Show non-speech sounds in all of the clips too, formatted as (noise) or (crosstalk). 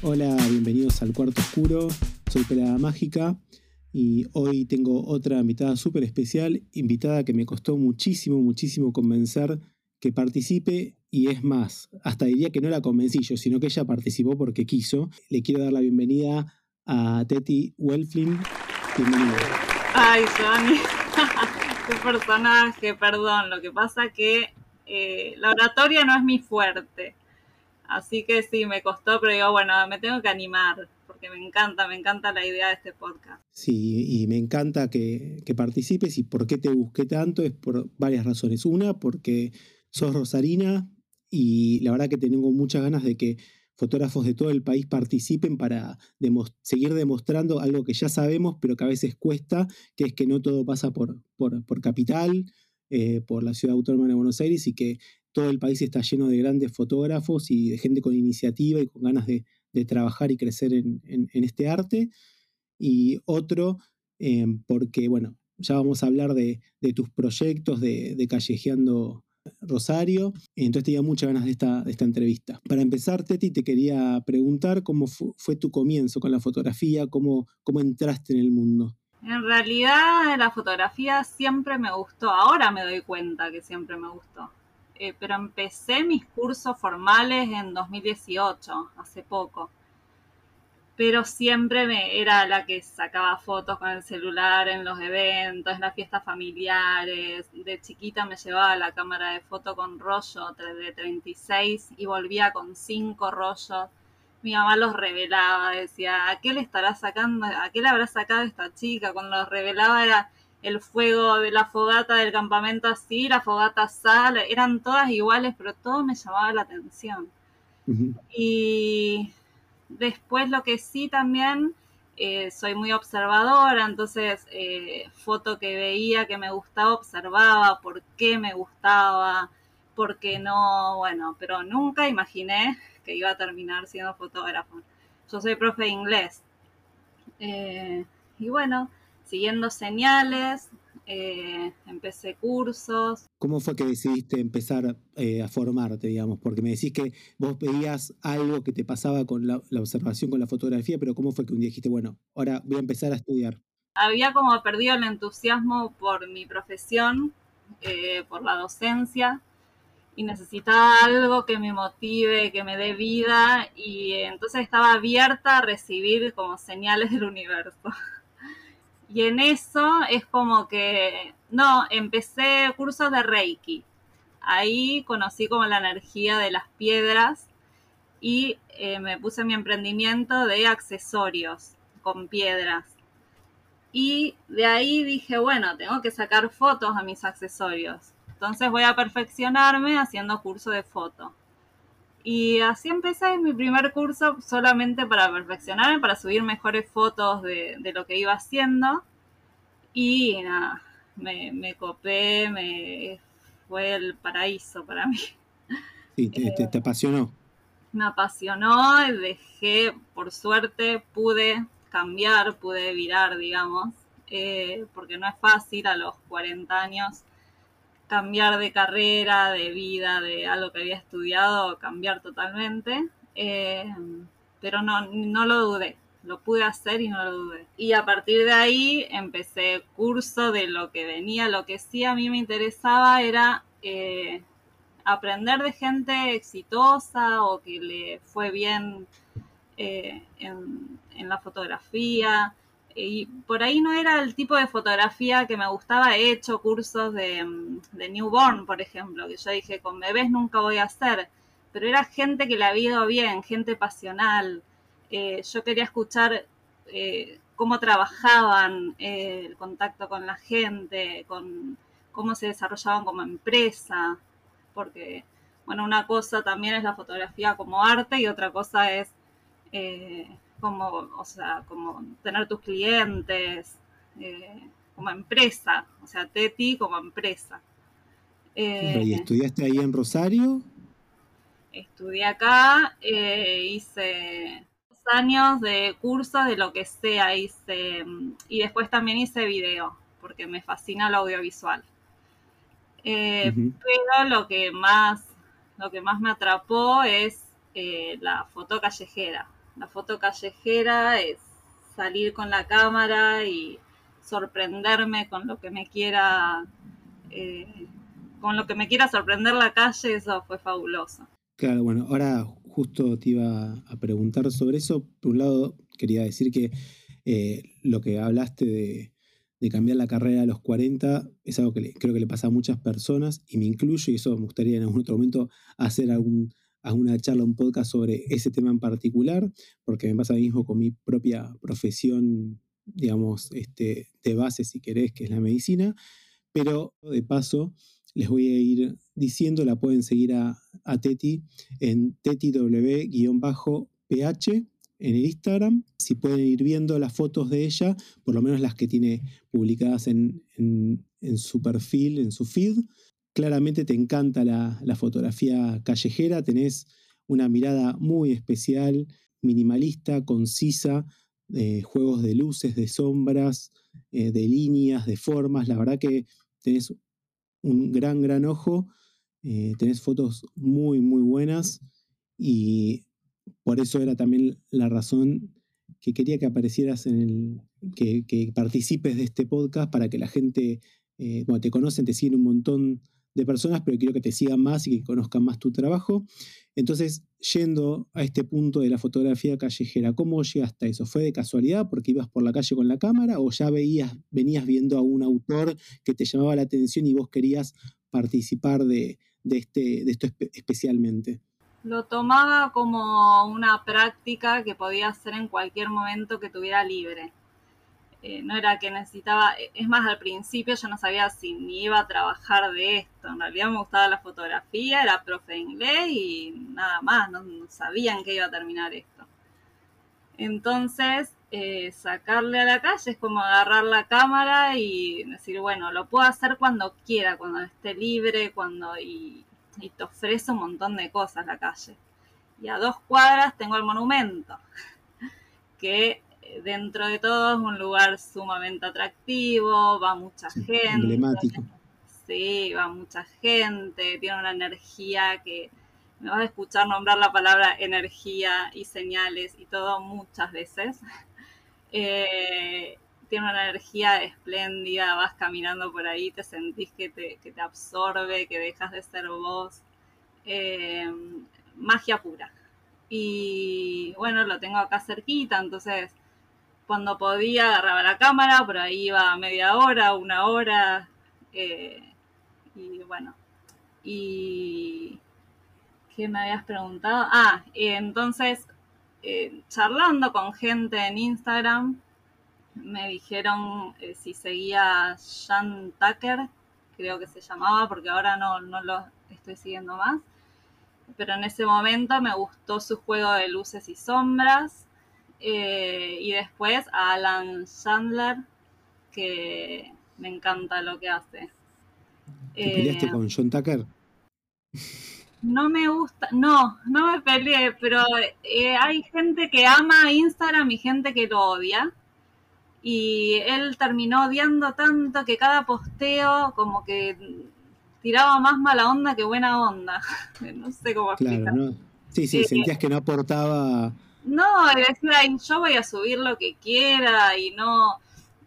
Hola, bienvenidos al Cuarto Oscuro. Soy Pelada Mágica y hoy tengo otra invitada súper especial, invitada que me costó muchísimo, muchísimo convencer que participe y es más, hasta diría que no la convencí yo, sino que ella participó porque quiso. Le quiero dar la bienvenida a Teti Welflin. Bienvenida. Ay, Johnny, (laughs) qué personaje, perdón. Lo que pasa que eh, la oratoria no es mi fuerte. Así que sí, me costó, pero digo, bueno, me tengo que animar, porque me encanta, me encanta la idea de este podcast. Sí, y me encanta que, que participes y por qué te busqué tanto es por varias razones. Una, porque sos rosarina y la verdad que tengo muchas ganas de que fotógrafos de todo el país participen para seguir demostrando algo que ya sabemos, pero que a veces cuesta, que es que no todo pasa por, por, capital, eh, por la ciudad autónoma de Buenos Aires y que todo el país está lleno de grandes fotógrafos y de gente con iniciativa y con ganas de, trabajar y crecer en, este arte. Y otro, eh, porque, bueno, ya vamos a hablar de, tus proyectos de, Callejeando Rosario. Entonces tenía muchas ganas de esta, entrevista. Para empezar, Teti, te quería preguntar cómo fue, tu comienzo con la fotografía, cómo entraste en el mundo. En realidad la fotografía siempre me gustó, ahora me doy cuenta que siempre me gustó. Eh, pero empecé mis cursos formales en 2018, hace poco pero siempre me, era la que sacaba fotos con el celular en los eventos, en las fiestas familiares. De chiquita me llevaba la cámara de foto con rollo de 36 y volvía con cinco rollos. Mi mamá los revelaba, decía, ¿a qué le estará sacando? ¿A qué le habrá sacado esta chica? Cuando los revelaba era el fuego de la fogata del campamento así, la fogata sal, eran todas iguales, pero todo me llamaba la atención. Y Después lo que sí también, eh, soy muy observadora, entonces eh, foto que veía que me gustaba, observaba por qué me gustaba, por qué no, bueno, pero nunca imaginé que iba a terminar siendo fotógrafo. Yo soy profe de inglés. Eh, y bueno, siguiendo señales, eh, empecé cursos. ¿Cómo fue que decidiste empezar eh, a formarte, digamos? Porque me decís que vos veías algo que te pasaba con la, observación, con la fotografía, pero ¿cómo fue que un día dijiste, bueno, ahora voy a empezar a estudiar? Había como perdido el entusiasmo por mi profesión, eh, por la docencia, y necesitaba algo que me motive, que me dé vida, y entonces estaba abierta a recibir como señales del universo. Y en eso es como que, no, empecé cursos de Reiki. Ahí conocí como la energía de las piedras y eh, me puse mi emprendimiento de accesorios con piedras. Y de ahí dije, bueno, tengo que sacar fotos a mis accesorios. Entonces voy a perfeccionarme haciendo curso de foto. Y así empecé mi primer curso solamente para perfeccionarme, para subir mejores fotos de, lo que iba haciendo. Y nada, me, copé, me, fue el paraíso para mí. Sí, (laughs) te, apasionó. Me apasionó, dejé, por suerte, pude cambiar, pude virar, digamos, eh, porque no es fácil a los 40 años cambiar de carrera, de vida, de algo que había estudiado, cambiar totalmente. Eh, pero no, no lo dudé, lo pude hacer y no lo dudé. Y a partir de ahí empecé curso de lo que venía. Lo que sí a mí me interesaba era eh, aprender de gente exitosa o que le fue bien eh, en, en la fotografía, y por ahí no era el tipo de fotografía que me gustaba. He hecho cursos de, newborn, por ejemplo, que yo dije, con bebés nunca voy a hacer, pero era gente que le había ido bien, gente pasional. Eh, yo quería escuchar eh, cómo trabajaban, eh, el contacto con la gente, con cómo se desarrollaban como empresa, porque, bueno, una cosa también es la fotografía como arte y otra cosa es como, o sea, como tener tus clientes, eh, como empresa, o sea, Teti como empresa. Eh, ¿Y estudiaste ahí en Rosario? Estudié acá, eh, hice dos años de cursos de lo que sea, hice, y después también hice video, porque me fascina lo audiovisual. Pero lo que más, lo que más me atrapó es la foto callejera La foto callejera es salir con la cámara y sorprenderme con lo que me quiera, eh, con lo que me quiera sorprender la calle, eso fue fabuloso. Claro, bueno, ahora justo te iba a preguntar sobre eso. Por un lado, quería decir que eh, lo que hablaste de, cambiar la carrera a los 40 es algo que creo que le pasa a muchas personas y me incluyo, y eso me gustaría en algún otro momento hacer algún, alguna charla, un podcast sobre ese tema en particular, porque me pasa mismo con mi propia profesión, digamos, este, de base, si querés, que es la medicina. Pero de paso, les voy a ir diciendo, la pueden seguir a, Teti en tetiw-ph en el Instagram. Si pueden ir viendo las fotos de ella, por lo menos las que tiene publicadas en, su perfil, en su feed. Claramente te encanta la, fotografía callejera, tenés una mirada muy especial, minimalista, concisa, de juegos de luces, de sombras, eh, de líneas, de formas. La verdad que tenés un gran, gran ojo. Eh, tenés fotos muy, muy buenas y por eso era también la razón que quería que aparecieras en el, que, participes de este podcast para que la gente, eh, bueno, te conocen, te siguen un montón de personas, pero quiero que te sigan más y que conozcan más tu trabajo. Entonces, yendo a este punto de la fotografía callejera, ¿cómo llegaste a eso? ¿Fue de casualidad porque ibas por la calle con la cámara o ya veías, venías viendo a un autor que te llamaba la atención y vos querías participar de, este, de esto especialmente? Lo tomaba como una práctica que podía hacer en cualquier momento que tuviera libre. Eh, no era que necesitaba, es más, al principio yo no sabía si ni iba a trabajar de esto, en realidad me gustaba la fotografía, era profe de inglés y nada más, no, sabían que iba a terminar esto. Entonces, eh, sacarle a la calle es como agarrar la cámara y decir, bueno, lo puedo hacer cuando quiera, cuando esté libre, cuando y, y te ofrece un montón de cosas la calle. Y a dos cuadras tengo el monumento, (laughs) que dentro de todo es un lugar sumamente atractivo, va mucha gente. Emblemático. Sí, va mucha gente, tiene una energía que me vas a escuchar nombrar la palabra energía y señales y todo muchas veces. (laughs) Eh, tiene una energía espléndida, vas caminando por ahí, te sentís que te, que te absorbe, que dejas de ser vos. Eh, magia pura. Y bueno, lo tengo acá cerquita, entonces cuando podía agarraba la cámara, por ahí iba media hora, una hora, eh, y bueno, y ¿qué me habías preguntado? Ah, entonces, eh, charlando con gente en Instagram, me dijeron eh, si seguía Jan Tucker, creo que se llamaba, porque ahora no, no lo estoy siguiendo más, pero en ese momento me gustó su juego de luces y sombras, eh, y después a Alan Chandler, que me encanta lo que hace. ¿Te peleaste eh, con John Tucker? No me gusta, no, no me peleé, pero eh, hay gente que ama Instagram y gente que lo odia. Y él terminó odiando tanto que cada posteo como que tiraba más mala onda que buena onda. (laughs) no sé cómo explicar. Claro, Sí, sí, sentías que no aportaba no, decía, yo voy a subir lo que quiera y no,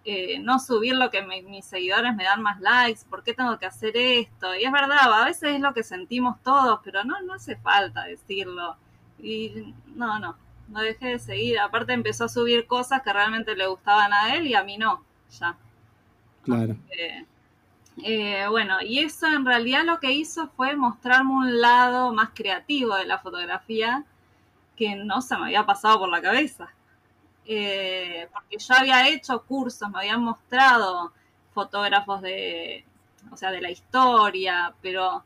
eh, no subir lo que mis seguidores me dan más likes, ¿por qué tengo que hacer esto? Y es verdad, a veces es lo que sentimos todos, pero no, no hace falta decirlo. Y no, no, no dejé de seguir. Aparte empezó a subir cosas que realmente le gustaban a él y a mí no, ya. Claro. Eh, bueno, y eso en realidad lo que hizo fue mostrarme un lado más creativo de la fotografía que no se me había pasado por la cabeza. Eh, porque yo había hecho cursos, me habían mostrado fotógrafos de, o sea, de la historia, pero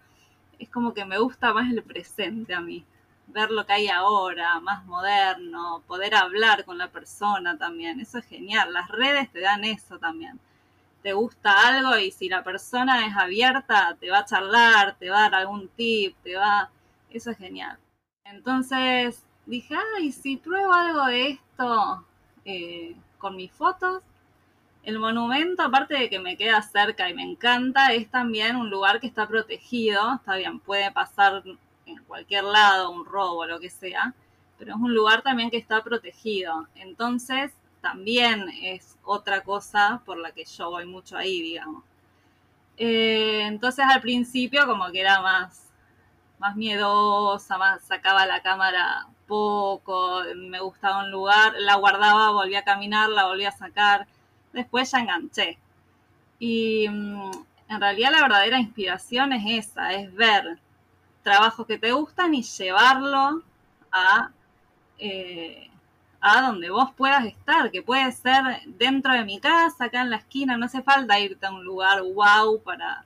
es como que me gusta más el presente a mí, ver lo que hay ahora, más moderno, poder hablar con la persona también, eso es genial, las redes te dan eso también. Te gusta algo y si la persona es abierta, te va a charlar, te va a dar algún tip, te va... Eso es genial. Entonces, dije, ay, si pruebo algo de esto eh, con mis fotos, el monumento, aparte de que me queda cerca y me encanta, es también un lugar que está protegido, está bien, puede pasar en cualquier lado un robo lo que sea, pero es un lugar también que está protegido. Entonces, también es otra cosa por la que yo voy mucho ahí, digamos. Eh, entonces al principio como que era más, más miedosa, más sacaba la cámara poco, me gustaba un lugar, la guardaba, volvía a caminar, la volvía a sacar, después ya enganché. Y mm, en realidad la verdadera inspiración es esa, es ver trabajos que te gustan y llevarlo a, eh, a donde vos puedas estar, que puede ser dentro de mi casa, acá en la esquina, no hace falta irte a un lugar wow para,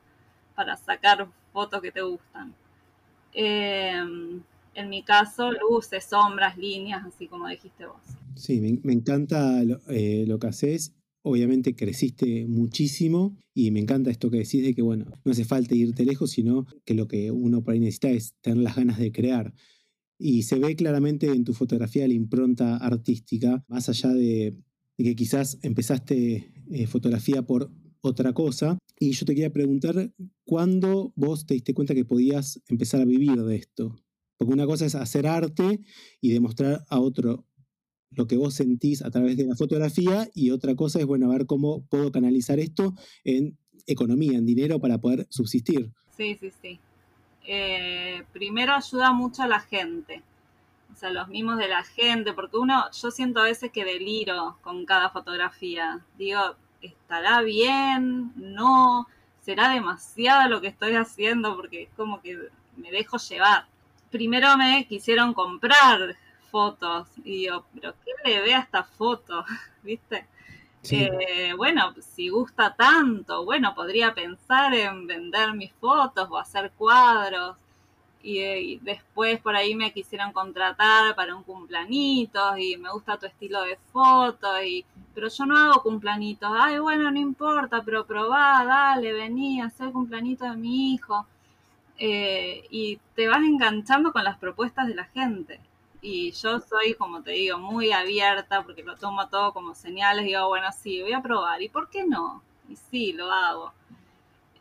para sacar fotos que te gustan. Eh, en mi caso, luces, sombras, líneas, así como dijiste vos. Sí, me, encanta eh, lo, que haces. Obviamente creciste muchísimo y me encanta esto que decís de que, bueno, no hace falta irte lejos, sino que lo que uno por ahí necesita es tener las ganas de crear. Y se ve claramente en tu fotografía la impronta artística, más allá de, que quizás empezaste eh, fotografía por otra cosa. Y yo te quería preguntar, ¿cuándo vos te diste cuenta que podías empezar a vivir de esto? Porque una cosa es hacer arte y demostrar a otro lo que vos sentís a través de la fotografía y otra cosa es, bueno, ver cómo puedo canalizar esto en economía, en dinero para poder subsistir. Sí, sí, sí. Eh, primero ayuda mucho a la gente, o sea, los mimos de la gente, porque uno, yo siento a veces que deliro con cada fotografía. Digo, ¿estará bien? ¿No? ¿Será demasiado lo que estoy haciendo? Porque es como que me dejo llevar primero me quisieron comprar fotos y digo, pero ¿qué le ve a esta foto? (laughs) ¿Viste? Eh, bueno, si gusta tanto, bueno, podría pensar en vender mis fotos o hacer cuadros. Y, después por ahí me quisieron contratar para un cumplanito y me gusta tu estilo de foto y pero yo no hago cumplanitos ay bueno no importa pero probá dale vení haz el cumplanito de mi hijo eh, y te vas enganchando con las propuestas de la gente. Y yo soy, como te digo, muy abierta porque lo tomo todo como señales. Digo, bueno, sí, voy a probar. ¿Y por qué no? Y sí, lo hago.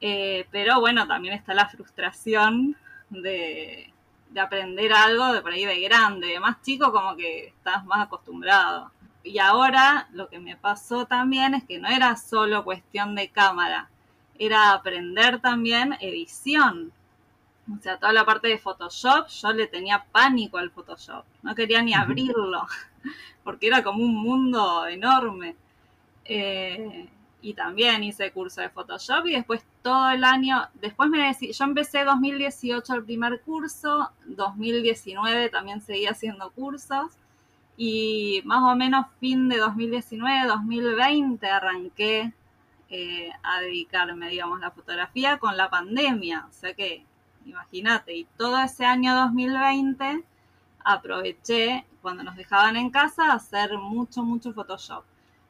Eh, pero bueno, también está la frustración de, de, aprender algo de por ahí de grande. De más chico, como que estás más acostumbrado. Y ahora lo que me pasó también es que no era solo cuestión de cámara, era aprender también edición o sea, toda la parte de Photoshop, yo le tenía pánico al Photoshop. No quería ni abrirlo, (laughs) porque era como un mundo enorme. Eh, y también hice curso de Photoshop y después todo el año, después me decidí, yo empecé 2018 el primer curso, 2019 también seguí haciendo cursos y más o menos fin de 2019, 2020 arranqué eh, a dedicarme, digamos, a la fotografía con la pandemia, o sea que imagínate. Y todo ese año 2020 aproveché cuando nos dejaban en casa hacer mucho, mucho Photoshop.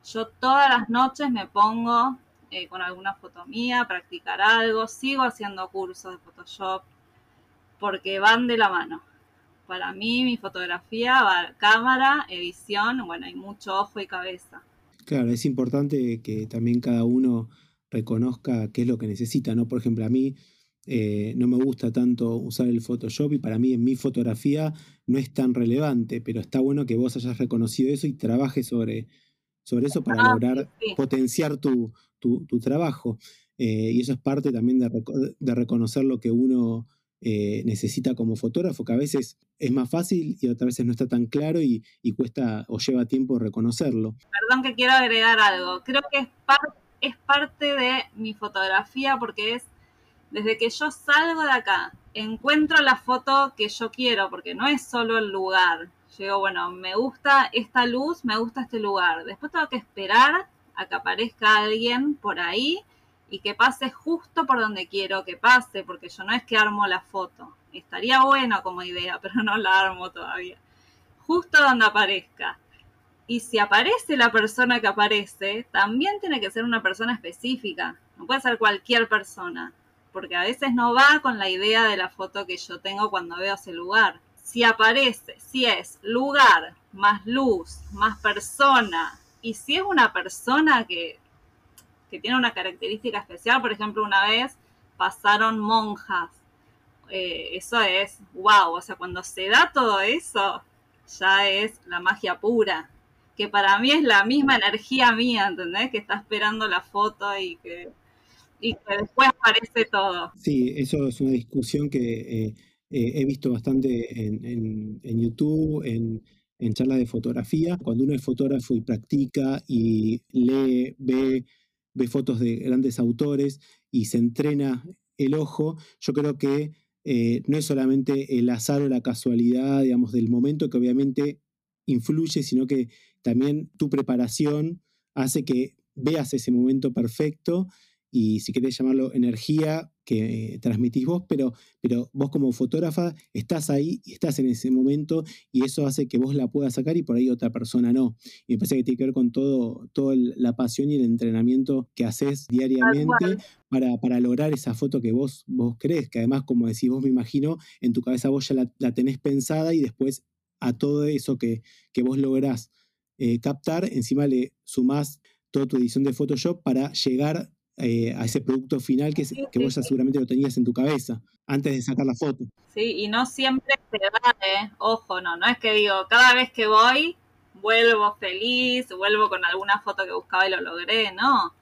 Yo todas las noches me pongo eh, con alguna foto mía, practicar algo, sigo haciendo cursos de Photoshop porque van de la mano. Para mí mi fotografía va cámara, edición, bueno, hay mucho ojo y cabeza. Claro, es importante que también cada uno reconozca qué es lo que necesita, ¿no? Por ejemplo, a mí eh, no me gusta tanto usar el Photoshop y para mí en mi fotografía no es tan relevante, pero está bueno que vos hayas reconocido eso y trabajes sobre, sobre eso para ah, lograr potenciar tu, trabajo. Eh, y eso es parte también de, reconocer lo que uno eh, necesita como fotógrafo, que a veces es más fácil y otras veces no está tan claro y, cuesta o lleva tiempo reconocerlo. Perdón que quiero agregar algo. Creo que es, es parte de mi fotografía porque es desde que yo salgo de acá, encuentro la foto que yo quiero, porque no es solo el lugar. Yo digo, bueno, me gusta esta luz, me gusta este lugar. Después tengo que esperar a que aparezca alguien por ahí y que pase justo por donde quiero que pase, porque yo no es que armo la foto. Estaría bueno como idea, (laughs) pero no la armo todavía. Justo donde aparezca. Y si aparece la persona que aparece, también tiene que ser una persona específica. No puede ser cualquier persona porque a veces no va con la idea de la foto que yo tengo cuando veo ese lugar. Si aparece, si es lugar, más luz, más persona, y si es una persona que, que tiene una característica especial, por ejemplo, una vez pasaron monjas, eh, eso es wow, o sea, cuando se da todo eso, ya es la magia pura, que para mí es la misma energía mía, ¿entendés? Que está esperando la foto y que, y que después aparece todo. Sí, eso es una discusión que eh, eh, he visto bastante en, en, YouTube, en, en charlas de fotografía. Cuando uno es fotógrafo y practica y lee, ve, ve fotos de grandes autores y se entrena el ojo, yo creo que eh, no es solamente el azar o la casualidad, digamos, del momento que obviamente influye, sino que también tu preparación hace que veas ese momento perfecto y si querés llamarlo energía que transmitís vos, pero, pero vos como fotógrafa estás ahí estás en ese momento y eso hace que vos la puedas sacar y por ahí otra persona no. Y me parece que tiene que ver con todo, toda la pasión y el entrenamiento que haces diariamente para, para, lograr esa foto que vos, vos crees, que además, como decís vos, me imagino, en tu cabeza vos ya la, tenés pensada y después a todo eso que, que vos lográs eh, captar, encima le sumás toda tu edición de Photoshop para llegar eh, a ese producto final que, que vos ya seguramente lo tenías en tu cabeza antes de sacar la foto. Sí, y no siempre se da, ¿eh? Ojo, no, no es que digo, cada vez que voy, vuelvo feliz, vuelvo con alguna foto que buscaba y lo logré, no.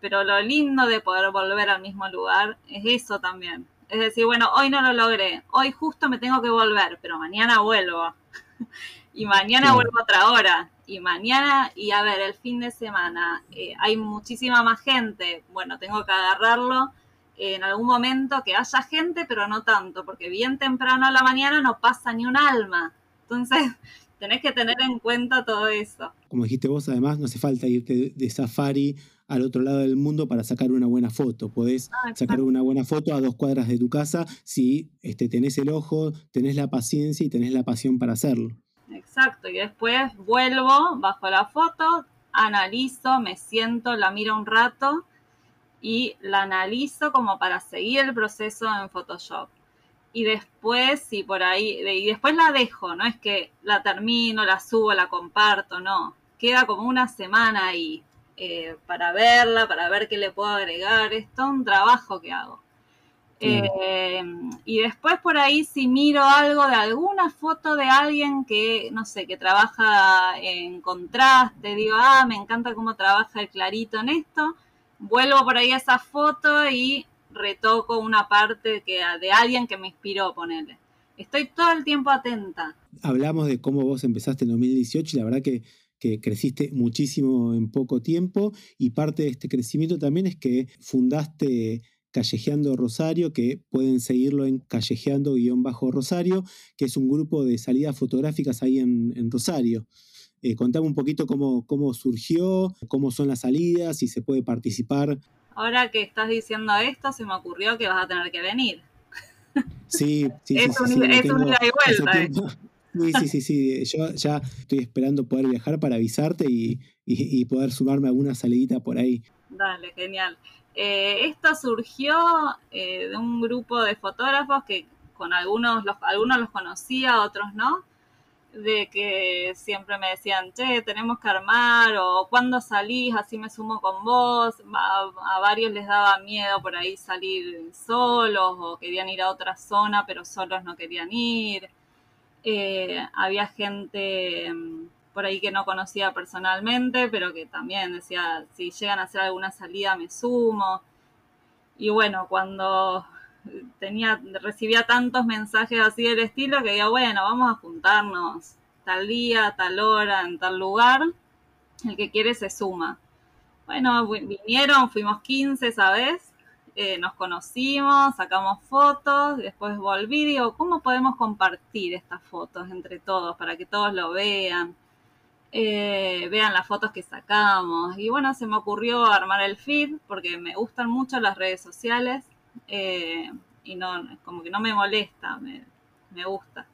Pero lo lindo de poder volver al mismo lugar es eso también. Es decir, bueno, hoy no lo logré, hoy justo me tengo que volver, pero mañana vuelvo. (laughs) y mañana vuelvo otra hora y mañana y a ver, el fin de semana eh, hay muchísima más gente, bueno, tengo que agarrarlo en algún momento que haya gente, pero no tanto, porque bien temprano a la mañana no pasa ni un alma. Entonces, (laughs) tenés que tener en cuenta todo eso. Como dijiste vos, además, no hace falta irte de safari al otro lado del mundo para sacar una buena foto. Podés ah, sacar una buena foto a dos cuadras de tu casa si este, tenés el ojo, tenés la paciencia y tenés la pasión para hacerlo. Exacto, y después vuelvo, bajo la foto, analizo, me siento, la miro un rato y la analizo como para seguir el proceso en Photoshop. Y después, si por ahí, y después la dejo, no es que la termino, la subo, la comparto, no. Queda como una semana ahí eh, para verla, para ver qué le puedo agregar. Es todo un trabajo que hago. Eh, y después por ahí si miro algo de alguna foto de alguien que, no sé, que trabaja en contraste, digo, ah, me encanta cómo trabaja el clarito en esto, vuelvo por ahí a esa foto y retoco una parte que, de alguien que me inspiró, ponerle. Estoy todo el tiempo atenta. Hablamos de cómo vos empezaste en 2018 y la verdad que que creciste muchísimo en poco tiempo y parte de este crecimiento también es que fundaste Callejeando Rosario, que pueden seguirlo en Callejeando-Rosario, que es un grupo de salidas fotográficas ahí en, Rosario. Eh, contame un poquito cómo, cómo surgió, cómo son las salidas, si se puede participar. Ahora que estás diciendo esto, se me ocurrió que vas a tener que venir. Sí, sí, (laughs) es sí, es un ida y vuelta. Eh. Sí, sí, sí, sí. Yo ya estoy esperando poder viajar para avisarte y, y poder sumarme a alguna salidita por ahí. Dale, genial. Eh, esto surgió eh, de un grupo de fotógrafos que con algunos los, algunos los conocía, otros no, de que siempre me decían, che, tenemos que armar, o cuando salís, así me sumo con vos. A, varios les daba miedo por ahí salir solos, o querían ir a otra zona, pero solos no querían ir. Eh, había gente mm, por ahí que no conocía personalmente, pero que también decía, si llegan a hacer alguna salida me sumo. Y bueno, cuando tenía, recibía tantos mensajes así del estilo que digo, bueno, vamos a juntarnos tal día, tal hora, en tal lugar, el que quiere se suma. Bueno, vinieron, fuimos 15 esa vez, eh, nos conocimos, sacamos fotos, después volví, digo, ¿cómo podemos compartir estas fotos entre todos para que todos lo vean? Eh, vean las fotos que sacamos. Y bueno, se me ocurrió armar el feed porque me gustan mucho las redes sociales eh, y no, como que no me molesta, me, gusta.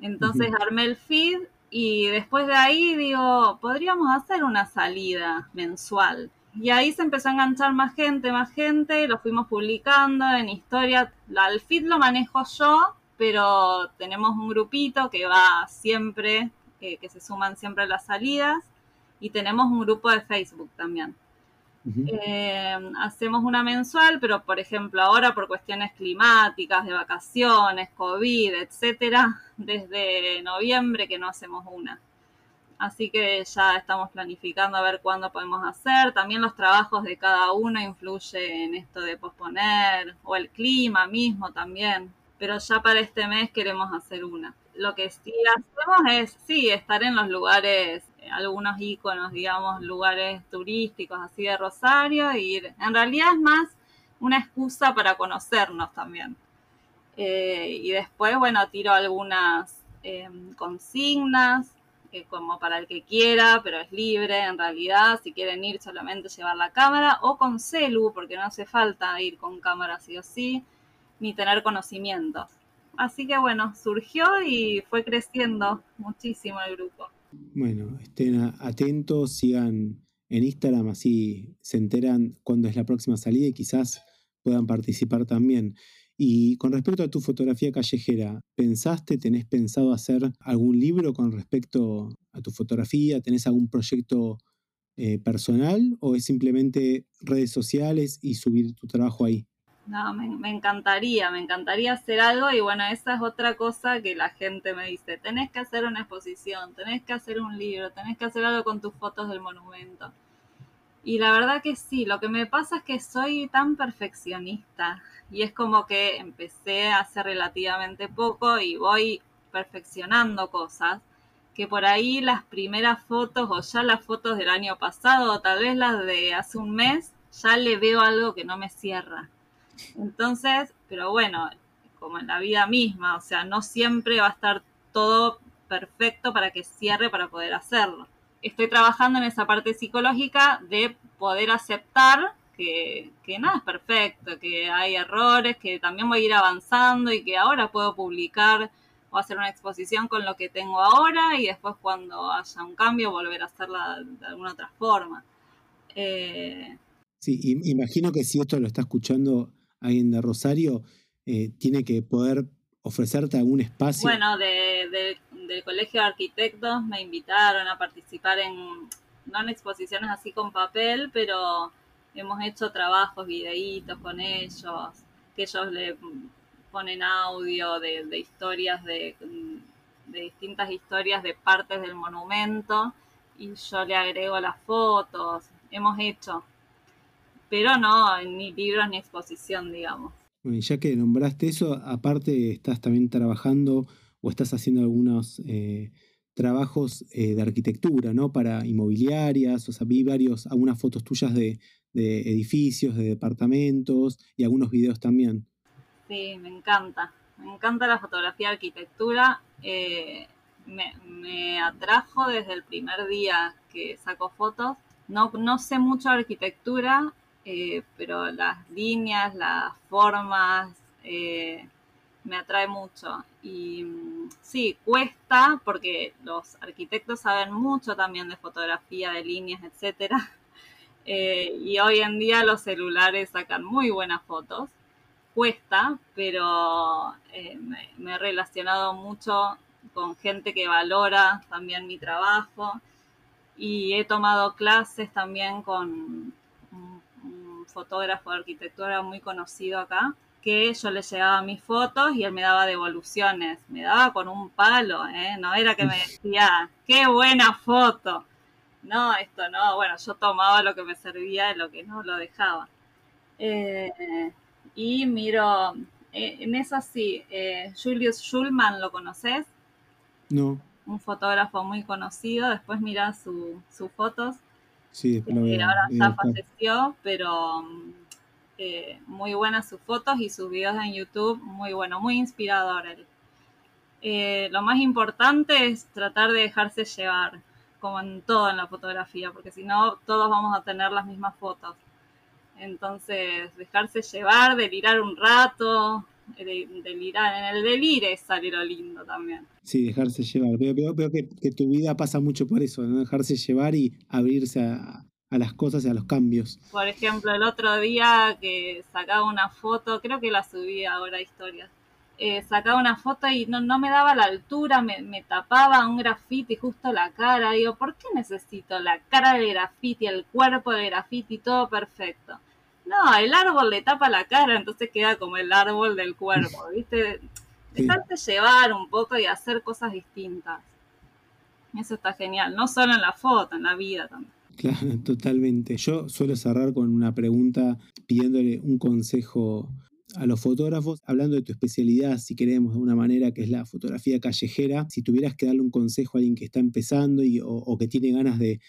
Entonces armé el feed y después de ahí digo, podríamos hacer una salida mensual. Y ahí se empezó a enganchar más gente, más gente, lo fuimos publicando en historia. El feed lo manejo yo, pero tenemos un grupito que va siempre que se suman siempre a las salidas y tenemos un grupo de Facebook también. Eh, hacemos una mensual, pero por ejemplo ahora por cuestiones climáticas, de vacaciones, COVID, etcétera, (laughs) desde noviembre que no hacemos una. Así que ya estamos planificando a ver cuándo podemos hacer. También los trabajos de cada uno influyen en esto de posponer, o el clima mismo también. Pero ya para este mes queremos hacer una. Lo que sí hacemos es, sí, estar en los lugares algunos iconos, digamos, lugares turísticos así de Rosario, e ir. En realidad es más una excusa para conocernos también. Eh, y después, bueno, tiro algunas em, consignas, eh, como para el que quiera, pero es libre en realidad, si quieren ir solamente llevar la cámara, o con celu, porque no hace falta ir con cámara sí o sí, ni tener conocimientos. Así que bueno, surgió y fue creciendo muchísimo el grupo. Bueno, estén atentos, sigan en Instagram, así se enteran cuándo es la próxima salida y quizás puedan participar también. Y con respecto a tu fotografía callejera, ¿pensaste, tenés pensado hacer algún libro con respecto a tu fotografía? ¿Tenés algún proyecto eh, personal o es simplemente redes sociales y subir tu trabajo ahí? No, me, encantaría, me encantaría hacer algo y bueno, esa es otra cosa que la gente me dice, tenés que hacer una exposición, tenés que hacer un libro, tenés que hacer algo con tus fotos del monumento. Y la verdad que sí, lo que me pasa es que soy tan perfeccionista y es como que empecé hace relativamente poco y voy perfeccionando cosas que por ahí las primeras fotos o ya las fotos del año pasado o tal vez las de hace un mes ya le veo algo que no me cierra entonces, pero bueno, como en la vida misma, o sea, no siempre va a estar todo perfecto para que cierre para poder hacerlo. Estoy trabajando en esa parte psicológica de poder aceptar que, que nada es perfecto, que hay errores, que también voy a ir avanzando y que ahora puedo publicar o hacer una exposición con lo que tengo ahora y después cuando haya un cambio volver a hacerla de alguna otra forma. Eh, sí, imagino que si esto lo está escuchando alguien de Rosario, eh, tiene que poder ofrecerte algún espacio. Bueno, del Colegio de Arquitectos me invitaron a participar en, no en exposiciones así con papel, pero hemos hecho trabajos, videitos con ellos, que ellos le ponen audio de, de historias, de, de distintas historias de partes del monumento y yo le agrego las fotos. Hemos hecho pero no ni libros ni exposición, digamos. Bueno, ya que nombraste eso, aparte estás también trabajando o estás haciendo algunos eh, trabajos eh, de arquitectura, ¿no? Para inmobiliarias, o sea, vi varios, algunas fotos tuyas de, edificios, de departamentos y algunos videos también. Sí, me encanta. Me encanta la fotografía de arquitectura. Eh, me, me, atrajo desde el primer día que saco fotos. No, no sé mucho de arquitectura, eh, pero las líneas, las formas, eh, me atrae mucho. Y mm, sí, cuesta porque los arquitectos saben mucho también de fotografía, de líneas, etc. (laughs) Eh, y hoy en día los celulares sacan muy buenas fotos. Cuesta, pero me he relacionado mucho con gente que valora también mi trabajo y he tomado clases también con fotógrafo de arquitectura muy conocido acá, que yo le llevaba mis fotos y él me daba devoluciones, me daba con un palo, ¿eh? no era que me decía, qué buena foto. No, esto no, bueno, yo tomaba lo que me servía y lo que no lo dejaba. Eh, y miro, eh, en eso sí, Julius Schulman, ¿lo conoces? No. Un fotógrafo muy conocido, después mira sus fotos Sí, ahora ya falleció, pero eh, muy buenas sus fotos y sus videos en YouTube, muy bueno, muy inspirador él. Eh, lo más importante es tratar de dejarse llevar, como en todo en la fotografía, porque si no, todos vamos a tener las mismas fotos. Entonces, dejarse llevar, delirar un rato, delirar. En el delire sale lo lindo también. Sí, dejarse llevar. Veo, que, tu vida pasa mucho por eso, ¿no? dejarse llevar y abrirse a, las cosas y a los cambios. Por ejemplo, el otro día que sacaba una foto, creo que la subí ahora a historias, eh, sacaba una foto y no, no me daba la altura, me, me, tapaba un grafiti justo la cara. Digo, ¿por qué necesito la cara del grafiti, el cuerpo del grafiti, todo perfecto? No, el árbol le tapa la cara, entonces queda como el árbol del cuerpo, ¿viste? Dejarte llevar un poco y hacer cosas distintas. Eso está genial, no solo en la foto, en la vida también. Claro, totalmente. Yo suelo cerrar con una pregunta pidiéndole un consejo a los fotógrafos, hablando de tu especialidad, si queremos de una manera, que es la fotografía callejera, si tuvieras que darle un consejo a alguien que está empezando y, o, que tiene ganas de,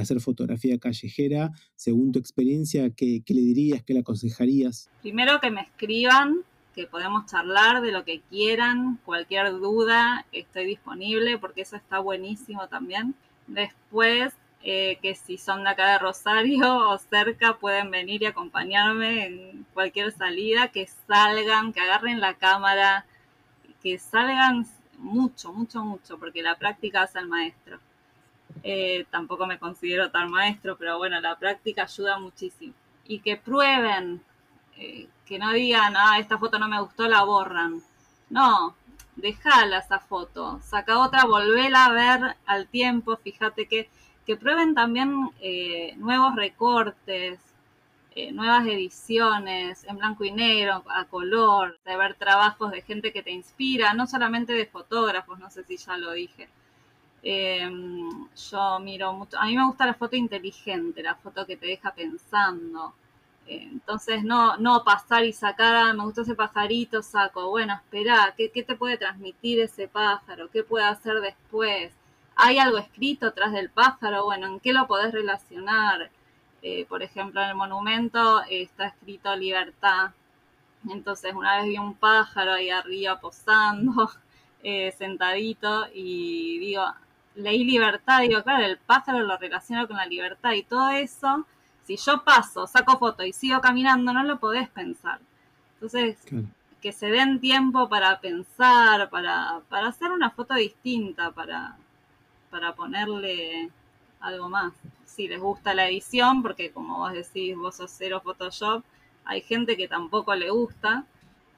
hacer fotografía callejera, según tu experiencia, ¿qué, ¿qué, le dirías, qué le aconsejarías? Primero que me escriban, que podemos charlar de lo que quieran, cualquier duda, estoy disponible porque eso está buenísimo también. Después, eh, que si son de acá de Rosario (laughs) o cerca pueden venir y acompañarme en cualquier salida, que salgan, que agarren la cámara, que salgan mucho, mucho, mucho, porque la práctica hace al maestro. Eh, tampoco me considero tan maestro, pero bueno, la práctica ayuda muchísimo. Y que prueben, eh, que no digan, ah, esta foto no me gustó, la borran. No, déjala esa foto, saca otra, volvela a ver al tiempo, fíjate que que prueben también eh, nuevos recortes, eh, nuevas ediciones en blanco y negro, a color, de ver trabajos de gente que te inspira, no solamente de fotógrafos, no sé si ya lo dije. Em, yo miro mucho, a mí me gusta la foto inteligente, la foto que te deja pensando. entonces, no, no pasar y sacar, ah, me gustó ese pajarito, saco, bueno, espera, ¿qué, ¿qué te puede transmitir ese pájaro? ¿Qué puede hacer después? Hay algo escrito atrás del pájaro, bueno, ¿en qué lo podés relacionar? Eh, por ejemplo, en el monumento está escrito libertad. Entonces, una vez vi un pájaro ahí arriba posando, (laughs) eh, sentadito, y digo, leí libertad, digo, claro, el pájaro lo relaciono con la libertad y todo eso, si yo paso, saco foto y sigo caminando, no lo podés pensar. Entonces, que se den tiempo para pensar, para, para hacer una foto distinta, para, para ponerle algo más. Si les gusta la edición, porque como vos decís, vos sos cero Photoshop, hay gente que tampoco le gusta,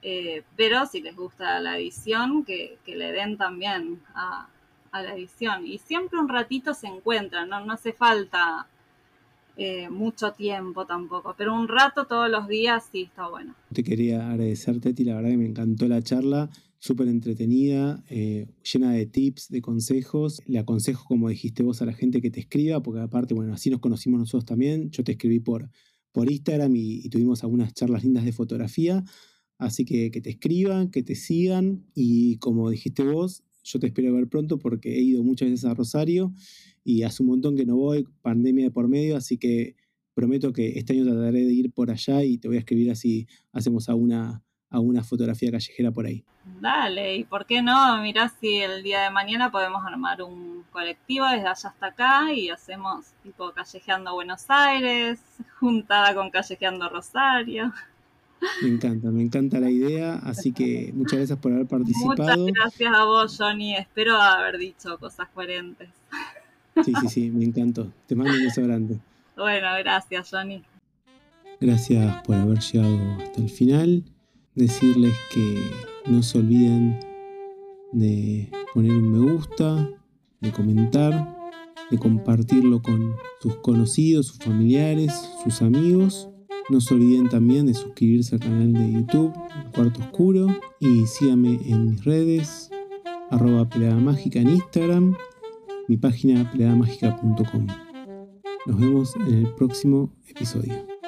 eh, pero si les gusta la edición, que, le den también a, la edición. Y siempre un ratito se encuentran, no, no hace falta eh, mucho tiempo tampoco, pero un rato todos los días sí está bueno. Te quería agradecerte, Teti, la verdad que me encantó la charla súper entretenida, eh, llena de tips, de consejos. Le aconsejo, como dijiste vos, a la gente que te escriba, porque aparte, bueno, así nos conocimos nosotros también. Yo te escribí por, por Instagram y, tuvimos algunas charlas lindas de fotografía. Así que que te escriban, que te sigan y como dijiste vos, yo te espero ver pronto porque he ido muchas veces a Rosario y hace un montón que no voy, pandemia de por medio, así que prometo que este año trataré de ir por allá y te voy a escribir así hacemos alguna a una fotografía callejera por ahí. Dale, y por qué no, mirá si el día de mañana podemos armar un colectivo desde allá hasta acá y hacemos tipo callejeando Buenos Aires, (laughs) juntada con callejeando Rosario. Me encanta, me encanta la idea, así que muchas gracias por haber participado. Muchas gracias a vos, Johnny, espero haber dicho cosas coherentes. Sí, sí, sí, me encantó. Te mando un beso grande. Bueno, gracias, Johnny. Gracias por haber llegado hasta el final decirles que no se olviden de poner un me gusta, de comentar, de compartirlo con sus conocidos, sus familiares, sus amigos. No se olviden también de suscribirse al canal de YouTube, Cuarto Oscuro, y síganme en mis redes, arroba mágica en Instagram, mi página pleadamágica.com. Nos vemos en el próximo episodio.